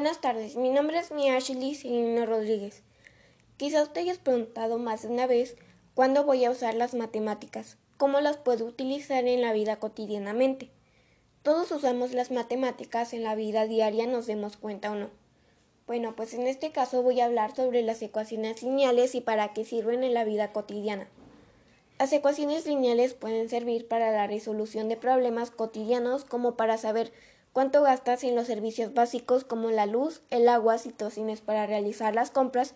Buenas tardes, mi nombre es Mia Ashley Cirino Rodríguez. Quizá usted haya preguntado más de una vez cuándo voy a usar las matemáticas, cómo las puedo utilizar en la vida cotidianamente. Todos usamos las matemáticas en la vida diaria, nos demos cuenta o no. Bueno, pues en este caso voy a hablar sobre las ecuaciones lineales y para qué sirven en la vida cotidiana. Las ecuaciones lineales pueden servir para la resolución de problemas cotidianos como para saber cuánto gastas en los servicios básicos como la luz, el agua, si tienes para realizar las compras,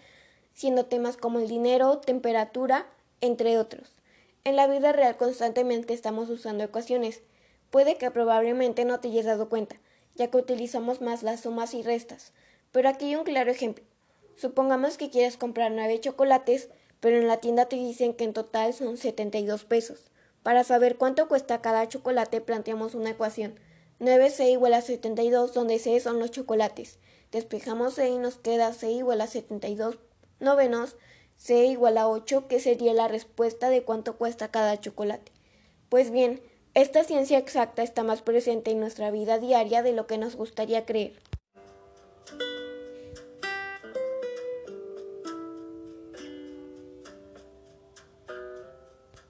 siendo temas como el dinero, temperatura, entre otros. En la vida real constantemente estamos usando ecuaciones. Puede que probablemente no te hayas dado cuenta, ya que utilizamos más las sumas y restas. Pero aquí hay un claro ejemplo. Supongamos que quieres comprar nueve chocolates, pero en la tienda te dicen que en total son 72 pesos. Para saber cuánto cuesta cada chocolate planteamos una ecuación. 9C igual a 72, donde C son los chocolates. Despejamos C y nos queda C igual a 72 novenos, C igual a 8, que sería la respuesta de cuánto cuesta cada chocolate. Pues bien, esta ciencia exacta está más presente en nuestra vida diaria de lo que nos gustaría creer.